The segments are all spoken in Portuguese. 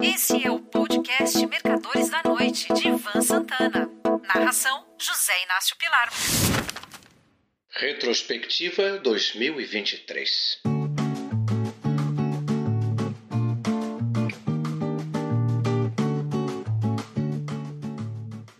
Esse é o podcast Mercadores da Noite, de Ivan Santana. Narração: José Inácio Pilar. Retrospectiva 2023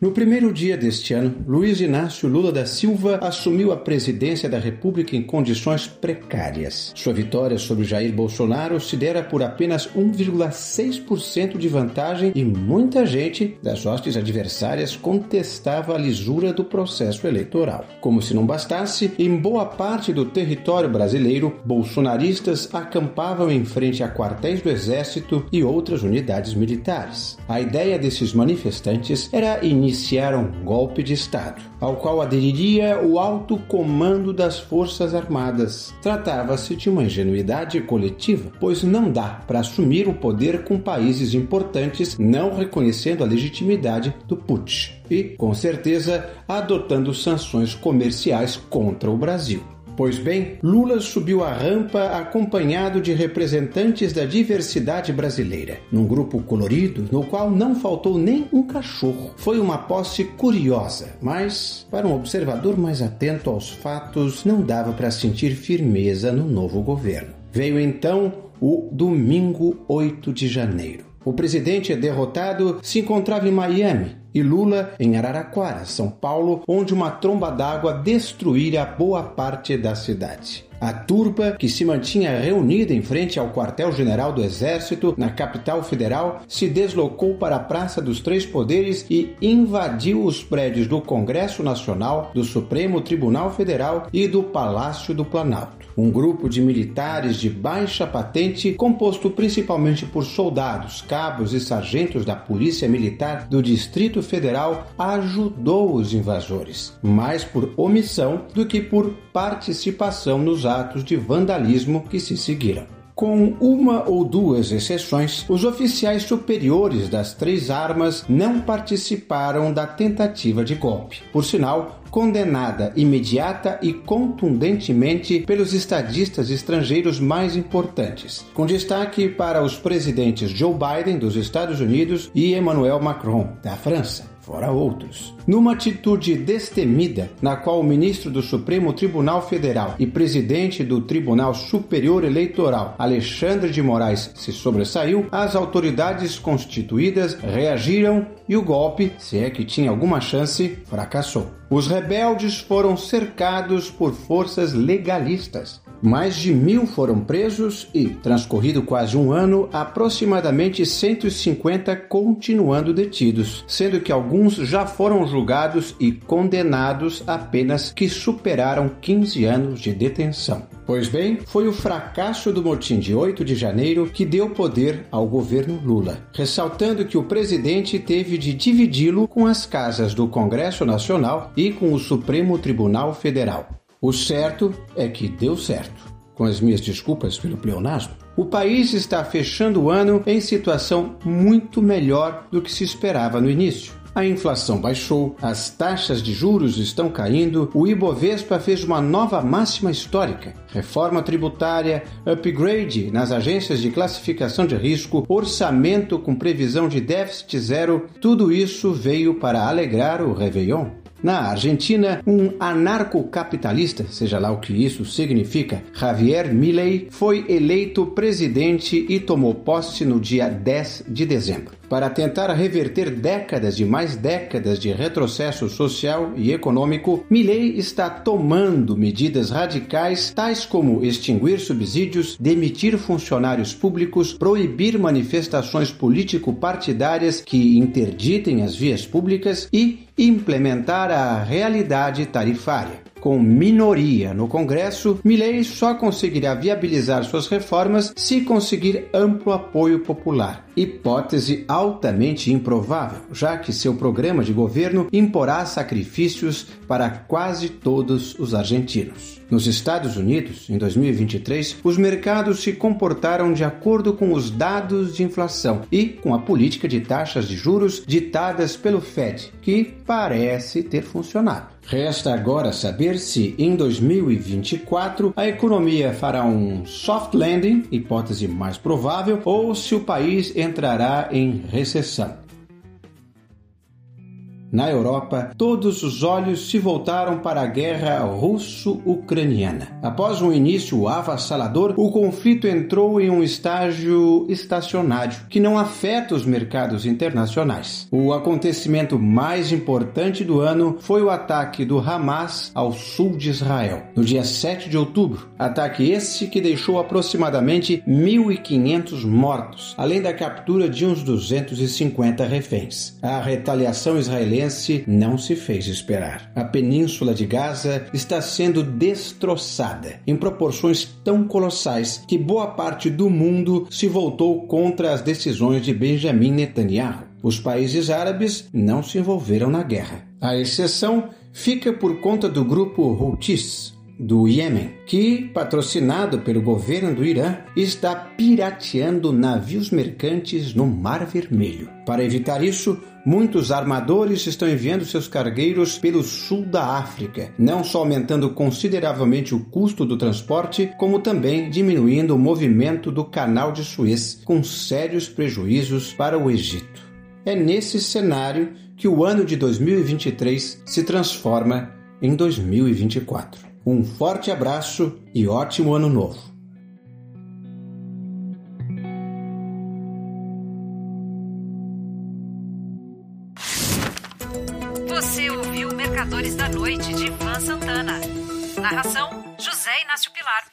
No primeiro dia deste ano, Luiz Inácio Lula da Silva assumiu a presidência da República em condições precárias. Sua vitória sobre Jair Bolsonaro se dera por apenas 1,6% de vantagem e muita gente das hostes adversárias contestava a lisura do processo eleitoral. Como se não bastasse, em boa parte do território brasileiro, bolsonaristas acampavam em frente a quartéis do Exército e outras unidades militares. A ideia desses manifestantes era iniciar iniciar um golpe de Estado, ao qual aderiria o alto comando das Forças Armadas. Tratava-se de uma ingenuidade coletiva, pois não dá para assumir o poder com países importantes não reconhecendo a legitimidade do putsch e, com certeza, adotando sanções comerciais contra o Brasil. Pois bem, Lula subiu a rampa acompanhado de representantes da diversidade brasileira, num grupo colorido no qual não faltou nem um cachorro. Foi uma posse curiosa, mas para um observador mais atento aos fatos, não dava para sentir firmeza no novo governo. Veio então o domingo 8 de janeiro. O presidente derrotado se encontrava em Miami e Lula em Araraquara, São Paulo, onde uma tromba d'água destruíra boa parte da cidade. A turba, que se mantinha reunida em frente ao quartel-general do Exército, na capital federal, se deslocou para a Praça dos Três Poderes e invadiu os prédios do Congresso Nacional, do Supremo Tribunal Federal e do Palácio do Planalto. Um grupo de militares de baixa patente, composto principalmente por soldados, cabos e sargentos da Polícia Militar do Distrito Federal, ajudou os invasores, mais por omissão do que por participação nos atos de vandalismo que se seguiram. Com uma ou duas exceções, os oficiais superiores das três armas não participaram da tentativa de golpe. Por sinal, condenada imediata e contundentemente pelos estadistas estrangeiros mais importantes, com destaque para os presidentes Joe Biden dos Estados Unidos e Emmanuel Macron da França fora outros. Numa atitude destemida, na qual o ministro do Supremo Tribunal Federal e presidente do Tribunal Superior Eleitoral, Alexandre de Moraes, se sobressaiu, as autoridades constituídas reagiram e o golpe, se é que tinha alguma chance, fracassou. Os rebeldes foram cercados por forças legalistas. Mais de mil foram presos e, transcorrido quase um ano, aproximadamente 150 continuando detidos, sendo que alguns já foram julgados e condenados a penas que superaram 15 anos de detenção. Pois bem, foi o fracasso do motim de 8 de janeiro que deu poder ao governo Lula, ressaltando que o presidente teve de dividi-lo com as casas do Congresso Nacional e com o Supremo Tribunal Federal. O certo é que deu certo. Com as minhas desculpas pelo pleonasmo, o país está fechando o ano em situação muito melhor do que se esperava no início. A inflação baixou, as taxas de juros estão caindo, o Ibovespa fez uma nova máxima histórica. Reforma tributária, upgrade nas agências de classificação de risco, orçamento com previsão de déficit zero, tudo isso veio para alegrar o Réveillon. Na Argentina, um anarcocapitalista, seja lá o que isso significa, Javier Milei, foi eleito presidente e tomou posse no dia 10 de dezembro. Para tentar reverter décadas e mais décadas de retrocesso social e econômico, Milei está tomando medidas radicais tais como extinguir subsídios, demitir funcionários públicos, proibir manifestações político-partidárias que interditem as vias públicas e implementar a realidade tarifária. Com minoria no Congresso, Milley só conseguirá viabilizar suas reformas se conseguir amplo apoio popular. Hipótese altamente improvável, já que seu programa de governo imporá sacrifícios para quase todos os argentinos. Nos Estados Unidos, em 2023, os mercados se comportaram de acordo com os dados de inflação e com a política de taxas de juros ditadas pelo Fed, que parece ter funcionado. Resta agora saber se em 2024 a economia fará um soft landing, hipótese mais provável, ou se o país entrará em recessão. Na Europa, todos os olhos se voltaram para a guerra russo-ucraniana. Após um início avassalador, o conflito entrou em um estágio estacionário, que não afeta os mercados internacionais. O acontecimento mais importante do ano foi o ataque do Hamas ao sul de Israel, no dia 7 de outubro. Ataque esse que deixou aproximadamente 1.500 mortos, além da captura de uns 250 reféns. A retaliação israelense israelense não se fez esperar. A península de Gaza está sendo destroçada em proporções tão colossais que boa parte do mundo se voltou contra as decisões de Benjamin Netanyahu. Os países árabes não se envolveram na guerra. A exceção fica por conta do grupo Houthis, do Iêmen, que, patrocinado pelo governo do Irã, está pirateando navios mercantes no Mar Vermelho. Para evitar isso, muitos armadores estão enviando seus cargueiros pelo sul da África, não só aumentando consideravelmente o custo do transporte, como também diminuindo o movimento do Canal de Suez, com sérios prejuízos para o Egito. É nesse cenário que o ano de 2023 se transforma em 2024. Um forte abraço e ótimo ano novo! Você ouviu Mercadores da Noite de Ivan Santana. Narração: José Inácio Pilar.